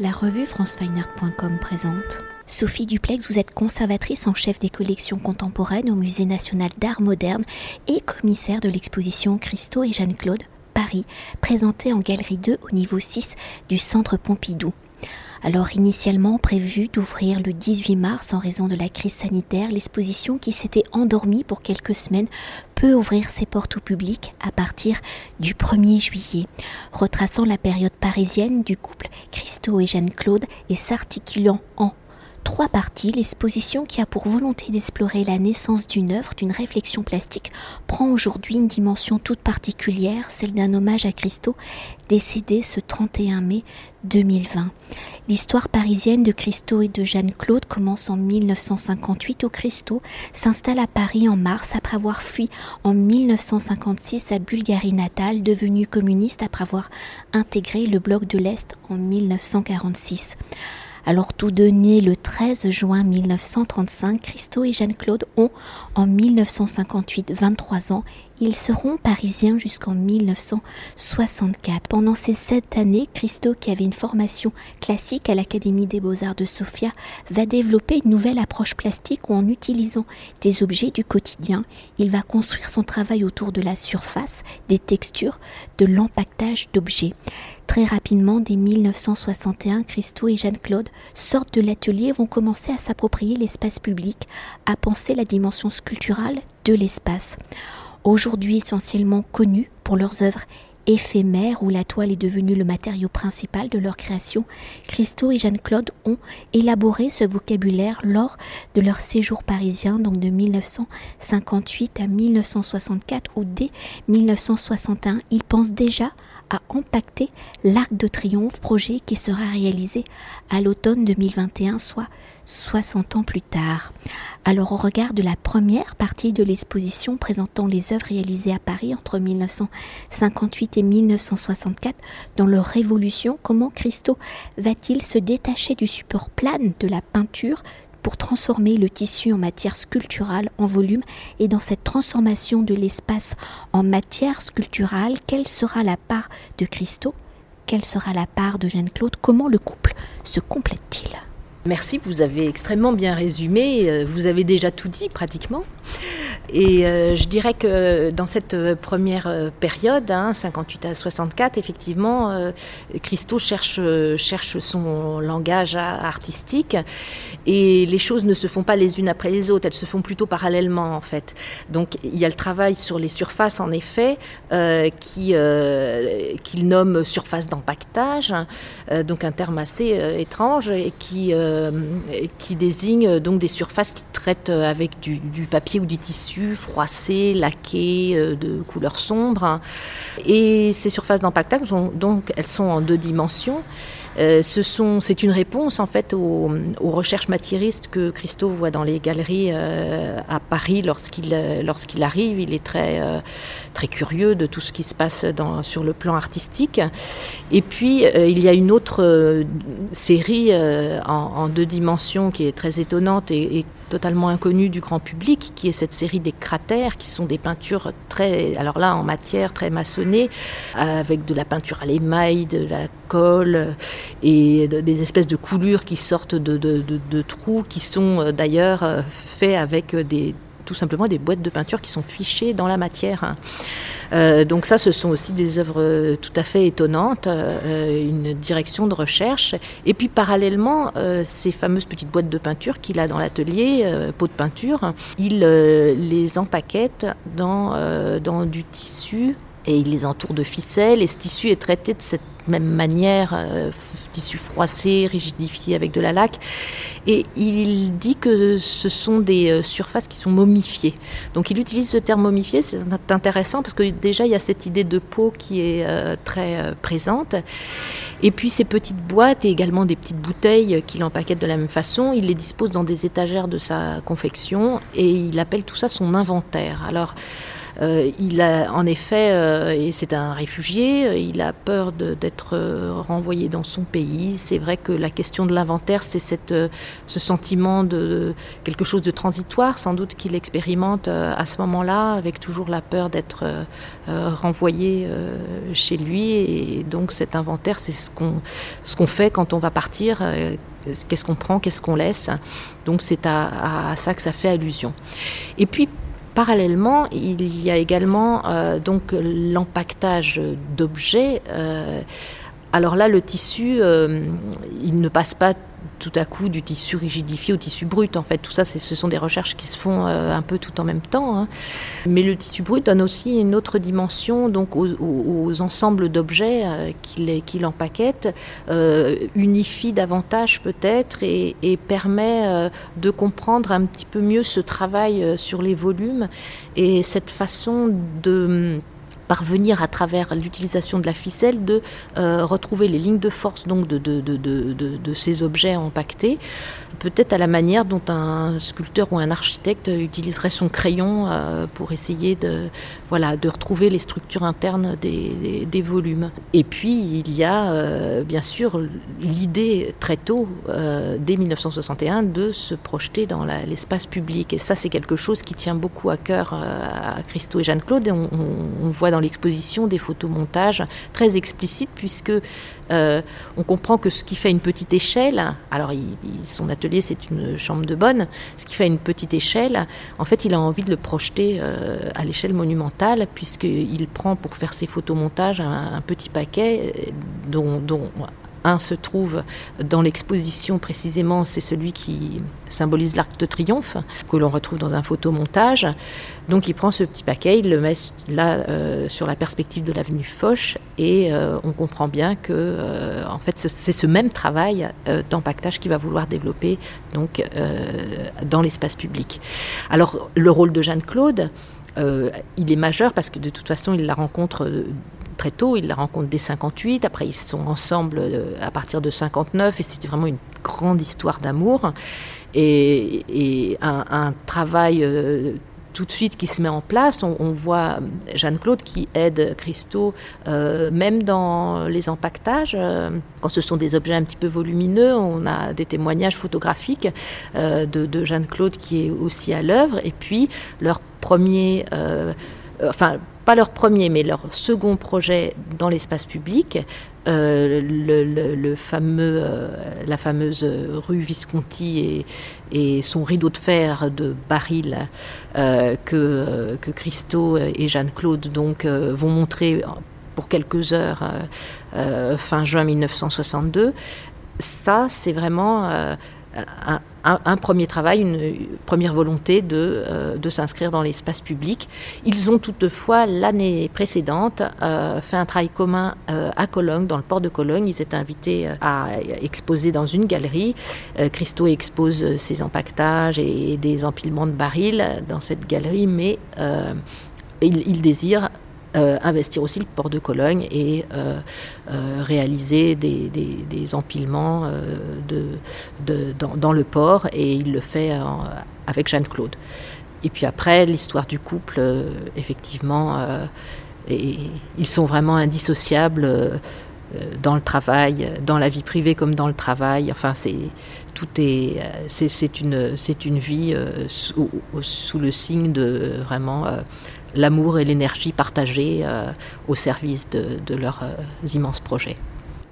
La revue francefineart.com présente. Sophie Duplex, vous êtes conservatrice en chef des collections contemporaines au Musée national d'art moderne et commissaire de l'exposition Christo et Jeanne-Claude, Paris, présentée en galerie 2 au niveau 6 du Centre Pompidou. Alors initialement prévu d'ouvrir le 18 mars en raison de la crise sanitaire, l'exposition qui s'était endormie pour quelques semaines peut ouvrir ses portes au public à partir du 1er juillet, retraçant la période parisienne du couple Christo et Jeanne-Claude et s'articulant en trois parties, l'exposition qui a pour volonté d'explorer la naissance d'une œuvre, d'une réflexion plastique, prend aujourd'hui une dimension toute particulière, celle d'un hommage à Christo, décédé ce 31 mai 2020. L'histoire parisienne de Christo et de Jeanne-Claude commence en 1958 où Christo s'installe à Paris en mars après avoir fui en 1956 sa Bulgarie natale, devenue communiste après avoir intégré le bloc de l'Est en 1946. Alors tous deux nés le 13 juin 1935, Christo et Jeanne-Claude ont en 1958 23 ans. Ils seront parisiens jusqu'en 1964. Pendant ces sept années, Christo, qui avait une formation classique à l'Académie des beaux-arts de Sofia, va développer une nouvelle approche plastique où en utilisant des objets du quotidien, il va construire son travail autour de la surface, des textures, de l'empaquetage d'objets. Très rapidement, dès 1961, Christo et Jeanne-Claude sortent de l'atelier et vont commencer à s'approprier l'espace public, à penser la dimension sculpturale de l'espace. Aujourd'hui essentiellement connus pour leurs œuvres éphémère où la toile est devenue le matériau principal de leur création, Christo et Jeanne-Claude ont élaboré ce vocabulaire lors de leur séjour parisien, donc de 1958 à 1964, ou dès 1961, ils pensent déjà à impacter l'Arc de Triomphe, projet qui sera réalisé à l'automne 2021, soit 60 ans plus tard. Alors au regard de la première partie de l'exposition présentant les œuvres réalisées à Paris entre 1958 et 1964 dans leur révolution, comment Christo va-t-il se détacher du support plane de la peinture pour transformer le tissu en matière sculpturale, en volume, et dans cette transformation de l'espace en matière sculpturale, quelle sera la part de Christo? Quelle sera la part de Jeanne-Claude? Comment le couple se complète-t-il? Merci, vous avez extrêmement bien résumé, euh, vous avez déjà tout dit pratiquement. Et euh, je dirais que dans cette euh, première euh, période, hein, 58 à 64, effectivement, euh, Christo cherche, cherche son langage artistique et les choses ne se font pas les unes après les autres, elles se font plutôt parallèlement en fait. Donc il y a le travail sur les surfaces en effet, euh, qui qu'il nomme surface d'empaquetage, donc un terme assez étrange et qui, qui désigne donc des surfaces qui traitent avec du, papier ou du tissu froissées, laquées, euh, de couleur sombre. Et ces surfaces d'empaquetage, donc, elles sont en deux dimensions. Euh, c'est une réponse en fait aux, recherches matiéristes que Christo voit dans les galeries euh, à Paris lorsqu'il lorsqu'il arrive. Il est très très curieux de tout ce qui se passe sur le plan artistique. Et puis il y a une autre série en, en, deux dimensions qui est très étonnante et, et totalement inconnue du grand public, qui est cette série des cratères, qui sont des peintures très, alors là en matière très maçonnée, avec de la peinture à l'émail, de la colle et des espèces de coulures qui sortent de, de, de, trous, qui sont euh, d'ailleurs euh, faits avec des tout simplement des boîtes de peinture qui sont fichées dans la matière. Euh, donc ça, ce sont aussi des œuvres tout à fait étonnantes, euh, une direction de recherche. Et puis parallèlement, euh, ces fameuses petites boîtes de peinture qu'il a dans l'atelier, euh, pots de peinture, il euh, les empaquette dans, euh, dans du tissu et il les entoure de ficelles. Et ce tissu est traité de cette même manière, euh, tissu froissé, rigidifié avec de la laque. Et il dit que ce sont des euh, surfaces qui sont momifiées. Donc il utilise ce terme momifié, c'est intéressant parce que déjà il y a cette idée de peau qui est euh, très présente. Et puis ces petites boîtes et également des petites bouteilles qu'il empaquette de la même façon, il les dispose dans des étagères de sa confection et il appelle tout ça son inventaire. Alors il a en effet, et c'est un réfugié, il a peur d'être renvoyé dans son pays. C'est vrai que la question de l'inventaire, c'est ce sentiment de quelque chose de transitoire, sans doute qu'il expérimente à ce moment-là, avec toujours la peur d'être renvoyé chez lui. Et donc cet inventaire, c'est ce qu'on fait quand on va partir qu'est-ce qu'on prend, qu'est-ce qu'on laisse. Donc c'est à, ça que ça fait allusion. Et puis parallèlement, il y a également euh, donc l'empaquetage d'objets. Euh, alors là, le tissu, euh, il ne passe pas tout à coup du tissu rigidifié au tissu brut. En fait, tout ça, ce sont des recherches qui se font euh, un peu tout en même temps. Hein. Mais le tissu brut donne aussi une autre dimension donc aux, ensembles d'objets euh, qu'il empaquette, euh, unifie davantage peut-être et, et, permet de comprendre un petit peu mieux ce travail sur les volumes et cette façon de parvenir à travers l'utilisation de la ficelle de euh, retrouver les lignes de force donc de, de, de, de ces objets empaquetés, peut-être à la manière dont un sculpteur ou un architecte utiliserait son crayon euh, pour essayer de, voilà, de retrouver les structures internes des, volumes. Et puis il y a euh, bien sûr l'idée très tôt, dès 1961, de se projeter dans l'espace public. Et ça c'est quelque chose qui tient beaucoup à cœur à Christo et Jeanne-Claude. on, on voit dans l'exposition des photomontages très explicites puisque euh, on comprend que ce qui fait une petite échelle, alors son atelier c'est une chambre de bonne, ce qui fait une petite échelle, en fait il a envie de le projeter euh, à l'échelle monumentale puisqu'il prend pour faire ses photomontages un, petit paquet euh, dont, dont un se trouve dans l'exposition précisément, c'est celui qui symbolise l'arc de triomphe, que l'on retrouve dans un photomontage. Donc il prend ce petit paquet, il le met là euh, sur la perspective de l'avenue Foch et euh, on comprend bien que euh, en fait c'est ce même travail d'empaquetage qu'il va vouloir développer donc dans l'espace public. Alors le rôle de Jeanne-Claude, il est majeur parce que de toute façon il la rencontre très tôt, il la rencontre dès 58, après ils sont ensemble euh, à partir de 59 et c'était vraiment une grande histoire d'amour et, un, travail euh, tout de suite qui se met en place. On, voit Jeanne-Claude qui aide Christo, euh, même dans les empaquetages. quand ce sont des objets un petit peu volumineux, on a des témoignages photographiques de, de Jeanne-Claude qui est aussi à l'œuvre. Et puis leur premier, enfin pas leur premier, mais leur second projet dans l'espace public, euh, le, fameux, euh, la fameuse rue Visconti et, son rideau de fer de baril euh, que, Christo et Jeanne-Claude donc vont montrer pour quelques heures fin juin 1962. Ça, c'est vraiment un, premier travail, une première volonté de, euh, de s'inscrire dans l'espace public. Ils ont toutefois, l'année précédente, euh, fait un travail commun euh, à Cologne, dans le port de Cologne. Ils étaient invités à exposer dans une galerie. Christo expose ses empaquetages et des empilements de barils dans cette galerie, mais il, il désire euh, investir aussi le port de Cologne et euh, euh, réaliser des, empilements de, dans, le port et il le fait avec Jeanne-Claude. Et puis après, l'histoire du couple, effectivement, et, ils sont vraiment indissociables dans le travail, dans la vie privée comme dans le travail. Enfin, c'est tout est, c'est une, c'est une vie sous, sous, le signe de vraiment l'amour et l'énergie partagée euh, au service de, leurs euh, immenses projets.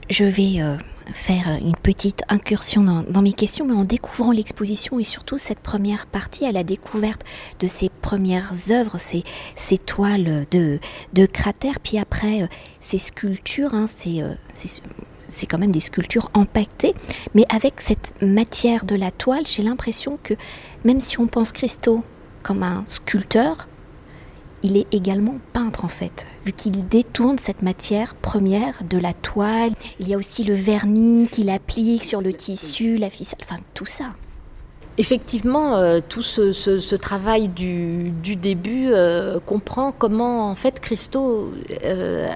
Je vais euh, faire une petite incursion dans, mes questions, mais en découvrant l'exposition et surtout cette première partie à la découverte de ces premières œuvres, ces, toiles de, de, cratères, puis après ces sculptures, hein, c'est quand même des sculptures empaquetées, mais avec cette matière de la toile, j'ai l'impression que même si on pense Christo comme un sculpteur, il est également peintre en fait, vu qu'il détourne cette matière première de la toile. Il y a aussi le vernis qu'il applique sur le tissu, la ficelle, enfin tout ça. Effectivement, euh, tout ce, travail du, début euh, comprend comment en fait Christo euh,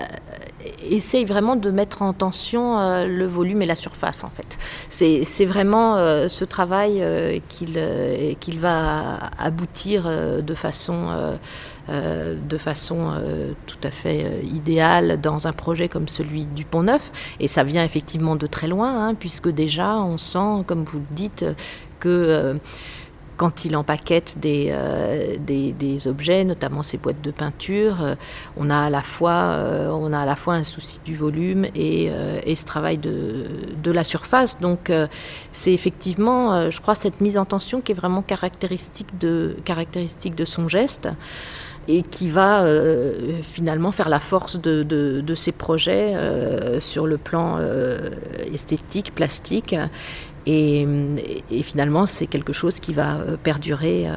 essaye vraiment de mettre en tension le volume et la surface en fait. C'est vraiment ce travail qu'il va aboutir de façon euh, de façon euh, tout à fait euh, idéale dans un projet comme celui du Pont Neuf. Et ça vient effectivement de très loin, hein, puisque déjà on sent, comme vous le dites, que quand il empaquette des, des, objets, notamment ces boîtes de peinture, on, a à la fois, un souci du volume et, ce travail de, la surface. Donc c'est effectivement, je crois, cette mise en tension qui est vraiment caractéristique de son geste et qui va euh, finalement faire la force de, de, ces projets euh, sur le plan euh, esthétique, plastique. Et, finalement, c'est quelque chose qui va perdurer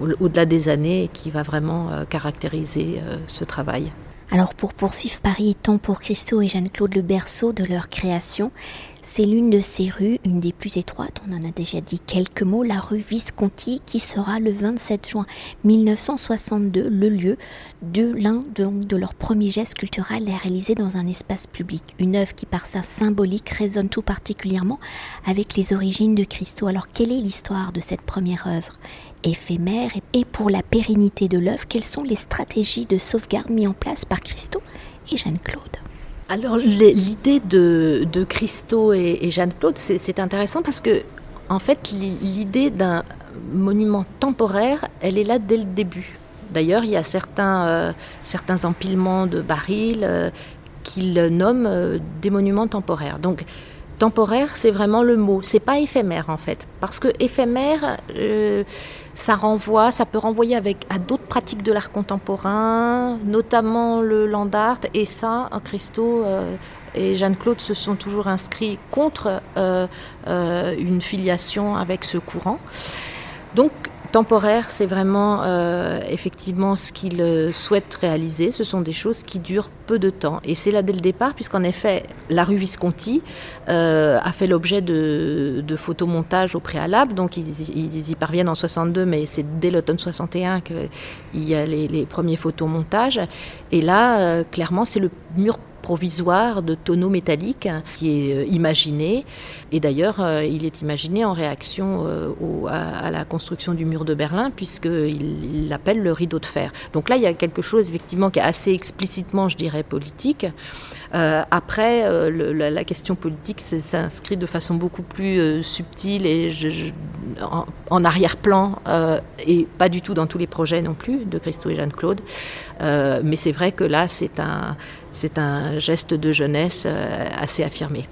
au-delà des années et qui va vraiment caractériser ce travail. Alors pour poursuivre Paris étant pour Christo et Jeanne-Claude le berceau de leur création, c'est l'une de ces rues, une des plus étroites, on en a déjà dit quelques mots, la rue Visconti, qui sera le 27 juin 1962 le lieu de l'un de, leurs premiers gestes culturels réalisés dans un espace public. Une œuvre qui, par sa symbolique, résonne tout particulièrement avec les origines de Christo. Alors, quelle est l'histoire de cette première œuvre éphémère et pour la pérennité de l'œuvre, quelles sont les stratégies de sauvegarde mises en place par Christo et Jeanne-Claude? Alors l'idée de, de Christo et, Jeanne-Claude, c'est intéressant parce que en fait l'idée d'un monument temporaire, elle est là dès le début. D'ailleurs, il y a certains, euh, certains empilements de barils euh, qu'ils nomment euh, des monuments temporaires. Donc temporaire, c'est vraiment le mot. C'est pas éphémère en fait, parce que éphémère, euh, ça peut renvoyer avec à d'autres pratiques de l'art contemporain, notamment le land art. Et ça, Christo euh, et Jeanne-Claude se sont toujours inscrits contre euh, une filiation avec ce courant. Donc temporaire, c'est vraiment euh, effectivement ce qu'il euh, souhaite réaliser. Ce sont des choses qui durent peu de temps. Et c'est là dès le départ, puisqu'en effet, la rue Visconti euh, a fait l'objet de, photomontages au préalable. Donc ils, y parviennent en 62, mais c'est dès l'automne 61 qu'il y a les, les premiers photomontages. Et là, clairement, c'est le mur provisoire de tonneaux métalliques qui est euh, imaginé. Et d'ailleurs, euh, il est imaginé en réaction euh, à, la construction du mur de Berlin, puisqu'il l'appelle le rideau de fer. Donc là, il y a quelque chose effectivement qui est assez explicitement, je dirais, politique. après, la, question politique s'inscrit de façon beaucoup plus subtile et en, arrière-plan, et pas du tout dans tous les projets non plus de Christo et Jeanne-Claude. mais c'est vrai que là, c'est un, c'est un geste de jeunesse euh, assez affirmé.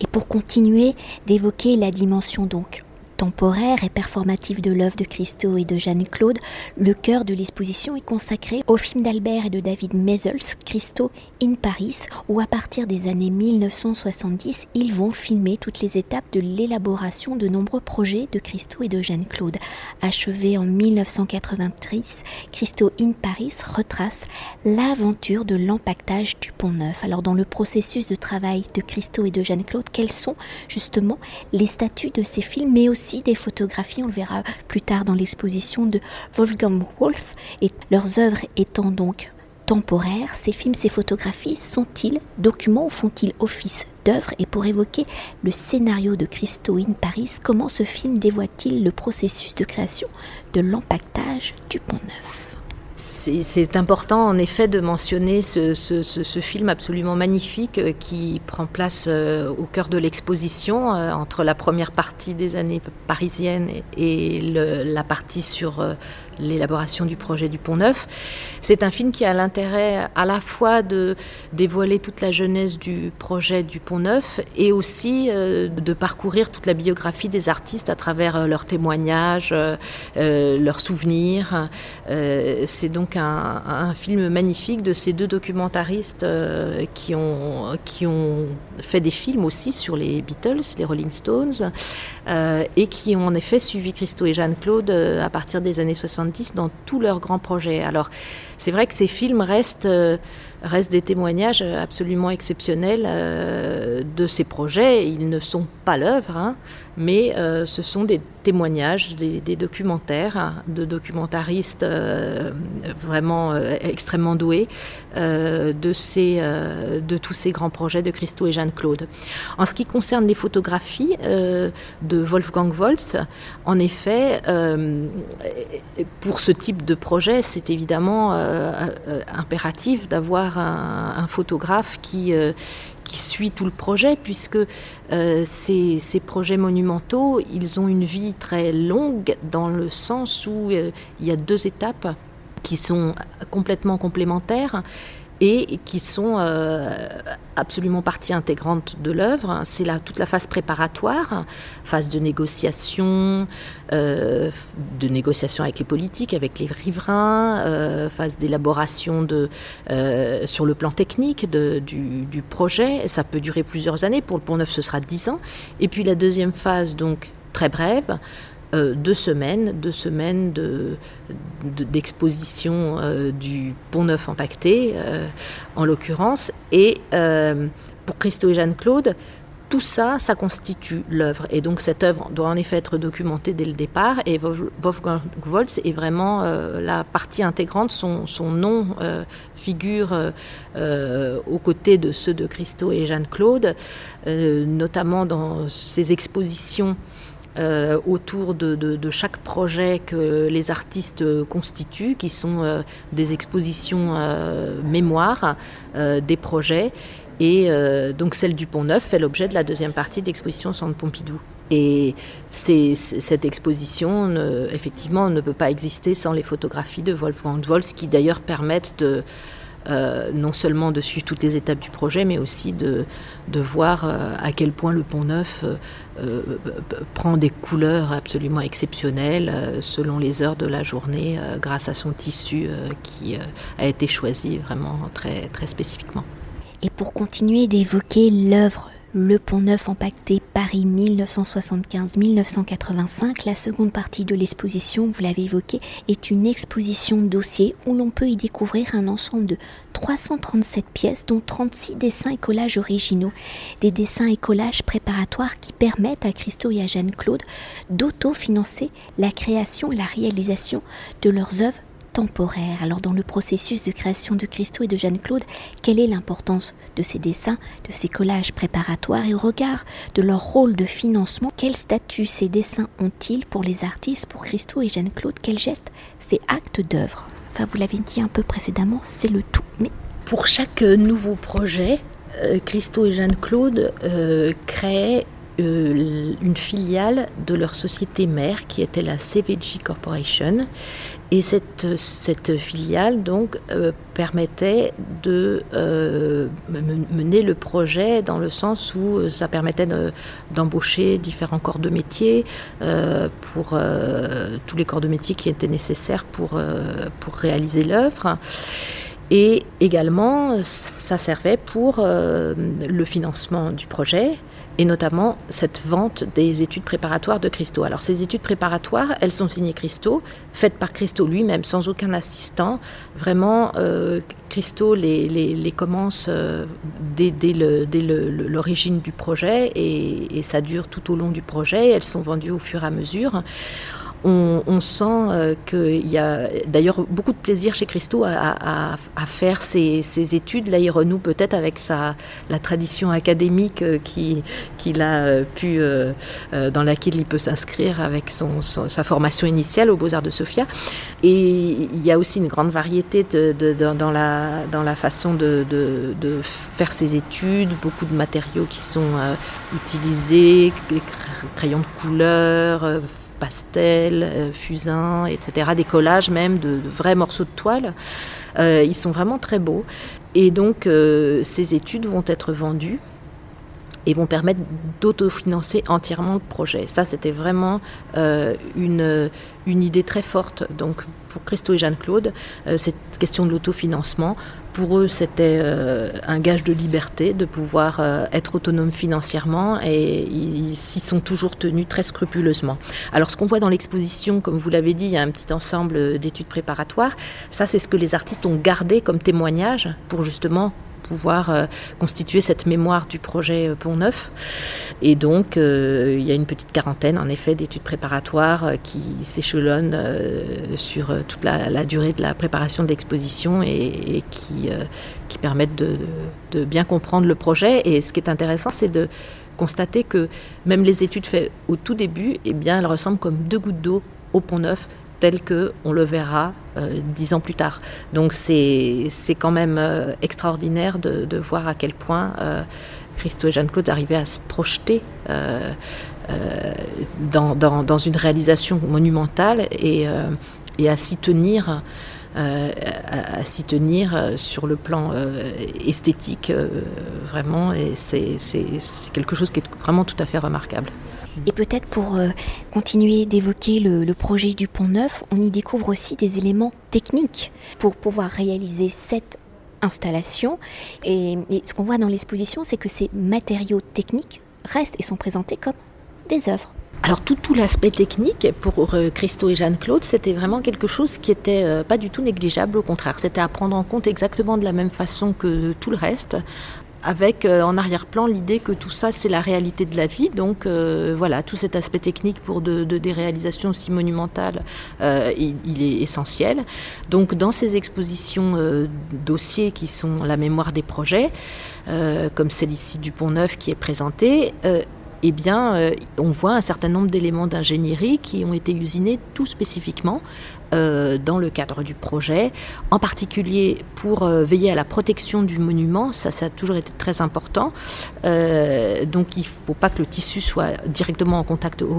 Et pour continuer d'évoquer la dimension donc temporaire et performative de l'œuvre de Christo et de Jeanne-Claude, le cœur de l'exposition est consacré au film d'Albert et de David Mezels, Christo in Paris, où à partir des années 1970, ils vont filmer toutes les étapes de l'élaboration de nombreux projets de Christo et de Jeanne-Claude. Achevé en 1993, Christo in Paris retrace l'aventure de l'empaquetage du Pont Neuf. Alors dans le processus de travail de Christo et de Jeanne-Claude, quels sont justement les statuts de ces films, mais aussi des photographies, on le verra plus tard dans l'exposition de Wolfgang Wolf, et leurs œuvres étant donc temporaires, ces films, ces photographies sont-ils documents ou font-ils office d'œuvre? Et pour évoquer le scénario de Christo in Paris, comment ce film dévoile-t-il le processus de création de l'empaquetage du Pont Neuf c'est important en effet de mentionner ce, film absolument magnifique euh, qui prend place euh, au cœur de l'exposition euh, entre la première partie des années parisiennes et, la partie sur l'élaboration du projet du Pont Neuf. C'est un film qui a l'intérêt à la fois de dévoiler toute la jeunesse du projet du Pont Neuf et aussi euh, de parcourir toute la biographie des artistes à travers euh, leurs témoignages, euh, leurs souvenirs. C'est donc un, film magnifique de ces deux documentaristes qui, ont, qui ont fait des films aussi sur les Beatles, les Rolling Stones, et qui ont en effet suivi Christo et Jeanne-Claude à partir des années 70 dans tous leurs grands projets. Alors, c'est vrai que ces films restent euh, des témoignages absolument exceptionnels de ces projets. Ils ne sont pas l'œuvre, hein, mais ce sont des témoignages, des, documentaires hein, de documentaristes vraiment extrêmement doués de, ces, de tous ces grands projets de Christo et Jeanne-Claude. En ce qui concerne les photographies de Wolfgang Woltz, en effet, pour ce type de projet, c'est évidemment euh, euh, impératif d'avoir un, photographe qui, euh, qui suit tout le projet, puisque ces, ces, projets monumentaux, ils ont une vie très longue dans le sens où il y a deux étapes qui sont complètement complémentaires et qui sont euh, absolument partie intégrante de l'œuvre. C'est toute la phase préparatoire, phase de négociation, euh, de négociation avec les politiques, avec les riverains, euh, phase d'élaboration de sur le plan technique du, projet. Ça peut durer plusieurs années. Pour le Pont Neuf, ce sera dix ans. Et puis la deuxième phase, donc très brève, euh, deux semaines, deux semaines d'exposition de, euh, du Pont Neuf impacté, euh, en l'occurrence. Et pour Christo et Jeanne-Claude, tout ça, ça constitue l'œuvre. Et donc cette œuvre doit en effet être documentée dès le départ. Et Wolfgang Woltz est vraiment la partie intégrante. Son nom figure aux côtés de ceux de Christo et Jeanne-Claude, notamment dans ses expositions euh, autour de, chaque projet que les artistes constituent, qui sont euh, des expositions euh, mémoire des projets. Et donc celle du Pont Neuf fait l'objet de la deuxième partie de l'exposition Centre Pompidou. Et cette exposition, effectivement, ne peut pas exister sans les photographies de Wolfgang Wolz, qui d'ailleurs permettent de, euh, non seulement de suivre toutes les étapes du projet, mais aussi de, de voir euh, à quel point le pont neuf euh, prend des couleurs absolument exceptionnelles selon les heures de la journée, grâce à son tissu qui a été choisi vraiment très, très spécifiquement. Et pour continuer d'évoquer l'œuvre le Pont Neuf empaqueté Paris 1975-1985, la seconde partie de l'exposition, vous l'avez évoqué, est une exposition dossier où l'on peut y découvrir un ensemble de 337 pièces, dont 36 dessins et collages originaux. Des dessins et collages préparatoires qui permettent à Christo et à Jeanne-Claude d'autofinancer la création et la réalisation de leurs œuvres temporaire. Alors dans le processus de création de Christo et de Jeanne-Claude, quelle est l'importance de ces dessins, de ces collages préparatoires et au regard de leur rôle de financement, quel statut ces dessins ont-ils pour les artistes, pour Christo et Jeanne-Claude? Quel geste fait acte d'œuvre? Enfin, vous l'avez dit un peu précédemment, c'est le tout. Mais pour chaque nouveau projet, euh, Christo et Jeanne-Claude euh, créent euh, une filiale de leur société mère qui était la CVG Corporation. Et cette, cette filiale donc euh, permettait de euh, mener le projet dans le sens où ça permettait d'embaucher différents corps de métier pour tous les corps de métier qui étaient nécessaires pour, pour réaliser l'œuvre. Et également, ça servait pour le financement du projet et notamment cette vente des études préparatoires de Christo. Alors ces études préparatoires, elles sont signées Christo, faites par Christo lui-même, sans aucun assistant. Vraiment, euh, Christo les, les, commence euh, dès, l'origine du projet et, et, ça dure tout au long du projet. Elles sont vendues au fur et à mesure on, sent euh, qu'il y a d'ailleurs beaucoup de plaisir chez Christo à, faire ses, études. Là, il renoue peut-être avec sa, la tradition académique euh, qu'il a euh, pu, dans laquelle il peut s'inscrire avec son, sa formation initiale aux Beaux-Arts de Sofia. Et il y a aussi une grande variété dans, la, dans la façon de, faire ses études, beaucoup de matériaux qui sont utilisés, crayons de couleur, pastels, euh, fusains, etc., des collages même de, vrais morceaux de toile. Euh, ils sont vraiment très beaux. Et donc, euh, ces études vont être vendues et vont permettre d'autofinancer entièrement le projet. Ça, c'était vraiment une, une idée très forte donc, pour Christo et Jeanne-Claude, cette question de l'autofinancement pour eux, c'était euh, un gage de liberté de pouvoir euh, être autonome financièrement et ils s'y sont toujours tenus très scrupuleusement. Alors ce qu'on voit dans l'exposition, comme vous l'avez dit, il y a un petit ensemble d'études préparatoires. Ça, c'est ce que les artistes ont gardé comme témoignage pour justement pouvoir euh, constituer cette mémoire du projet euh, Pont Neuf. Et donc, euh, il y a une petite quarantaine, en effet, d'études préparatoires qui s'échelonnent sur toute la, durée de la préparation de l'exposition et, qui, permettent de, bien comprendre le projet. Et ce qui est intéressant, c'est de constater que même les études faites au tout début, eh bien, elles ressemblent comme deux gouttes d'eau au Pont Neuf tel que on le verra euh, dix ans plus tard. Donc c'est quand même euh, extraordinaire de, voir à quel point euh, Christo et Jeanne-Claude arrivaient à se projeter dans, une réalisation monumentale et, à s'y tenir. à, s'y tenir sur le plan esthétique, vraiment, et c'est quelque chose qui est vraiment tout à fait remarquable. Et peut-être pour euh, continuer d'évoquer le, projet du Pont Neuf, on y découvre aussi des éléments techniques pour pouvoir réaliser cette installation. Et, ce qu'on voit dans l'exposition, c'est que ces matériaux techniques restent et sont présentés comme des œuvres. Alors tout, tout l'aspect technique pour euh, Christo et Jeanne-Claude, c'était vraiment quelque chose qui était euh, pas du tout négligeable, au contraire, c'était à prendre en compte exactement de la même façon que tout le reste, avec euh, en arrière-plan l'idée que tout ça c'est la réalité de la vie. Donc euh, voilà, tout cet aspect technique pour de, des réalisations aussi monumentales, euh, il, est essentiel. Donc dans ces expositions dossiers qui sont la mémoire des projets, comme celle ici du Pont Neuf qui est présentée, eh bien, on voit un certain nombre d'éléments d'ingénierie qui ont été usinés tout spécifiquement euh, dans le cadre du projet, en particulier pour euh, veiller à la protection du monument, ça, ça a toujours été très important. Euh, donc il ne faut pas que le tissu soit directement au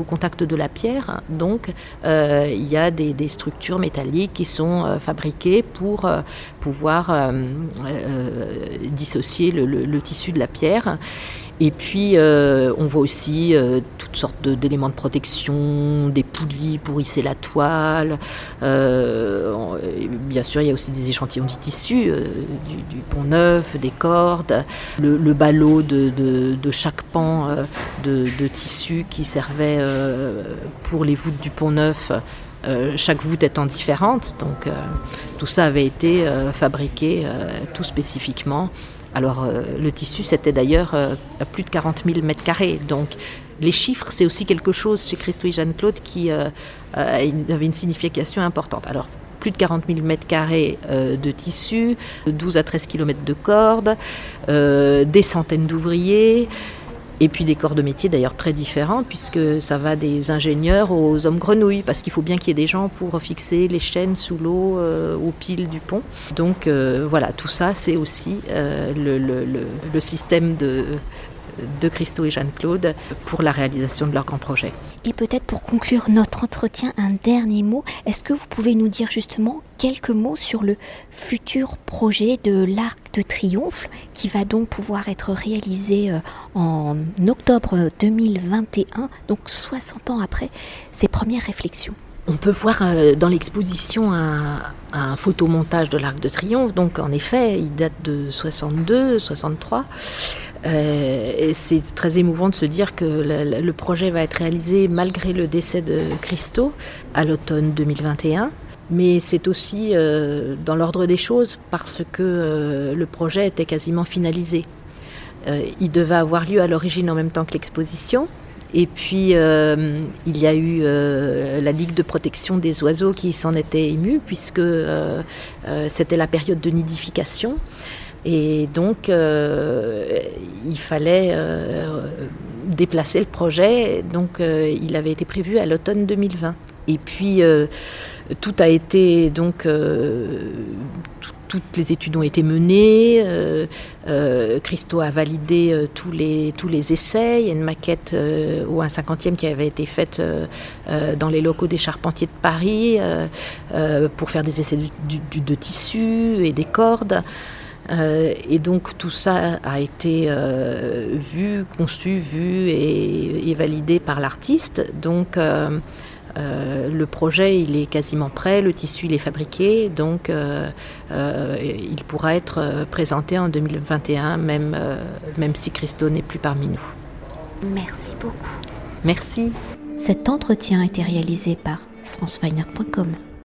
contact de la pierre. Donc il y a des, structures métalliques qui sont fabriquées pour pouvoir dissocier le, tissu de la pierre. Et puis, euh, on voit aussi euh, toutes sortes d'éléments de, protection, des poulies pour hisser la toile. Euh, bien sûr, il y a aussi des échantillons du tissu, du, pont neuf, des cordes, le, ballot de, chaque pan de, tissu qui servait pour les voûtes du pont neuf. chaque voûte étant différente, donc tout ça avait été fabriqué tout spécifiquement alors euh, le tissu, c'était d'ailleurs euh, à plus de 40 000 mètres carrés. Donc les chiffres, c'est aussi quelque chose chez Christo et Jeanne-Claude qui euh, avait une signification importante. Alors plus de 40 000 mètres carrés de tissu, 12 à 13 km de cordes, des centaines d'ouvriers. Et puis des corps de métier d'ailleurs très différents, puisque ça va des ingénieurs aux hommes grenouilles, parce qu'il faut bien qu'il y ait des gens pour fixer les chaînes sous l'eau euh, aux piles du pont. Donc euh, voilà, tout ça, c'est aussi euh, le, système de, de Christo et Jeanne-Claude pour la réalisation de leur grand projet. Et peut-être pour conclure notre entretien, un dernier mot. Est-ce que vous pouvez nous dire justement quelques mots sur le futur projet de l'Arc de Triomphe qui va donc pouvoir être réalisé euh, en octobre 2021, donc 60 ans après ses premières réflexions? On peut voir euh, dans l'exposition un, photomontage de l'Arc de Triomphe. Donc, en effet, il date de 62, 63. Euh, c'est très émouvant de se dire que le, projet va être réalisé malgré le décès de Christo à l'automne 2021. Mais c'est aussi euh, dans l'ordre des choses parce que le projet était quasiment finalisé. il devait avoir lieu à l'origine en même temps que l'exposition. Et puis, euh, il y a eu euh, la Ligue de protection des oiseaux qui s'en était émue, puisque euh, c'était la période de nidification. Et donc, il fallait déplacer le projet. Donc, il avait été prévu à l'automne 2020. Et puis, tout a été donc toutes les études ont été menées. Euh, euh, Christo a validé euh, tous, les, tous les essais. Il y a une maquette ou un cinquantième qui avait été faite dans les locaux des charpentiers de Paris pour faire des essais de, de tissu et des cordes. Et donc tout ça a été vu, conçu, vu et, et validé par l'artiste. Donc le projet, il est quasiment prêt, le tissu, il est fabriqué, donc il pourra être présenté en 2021, même, même si Christo n'est plus parmi nous. Merci beaucoup. Merci. Cet entretien a été réalisé par franceweiner.com.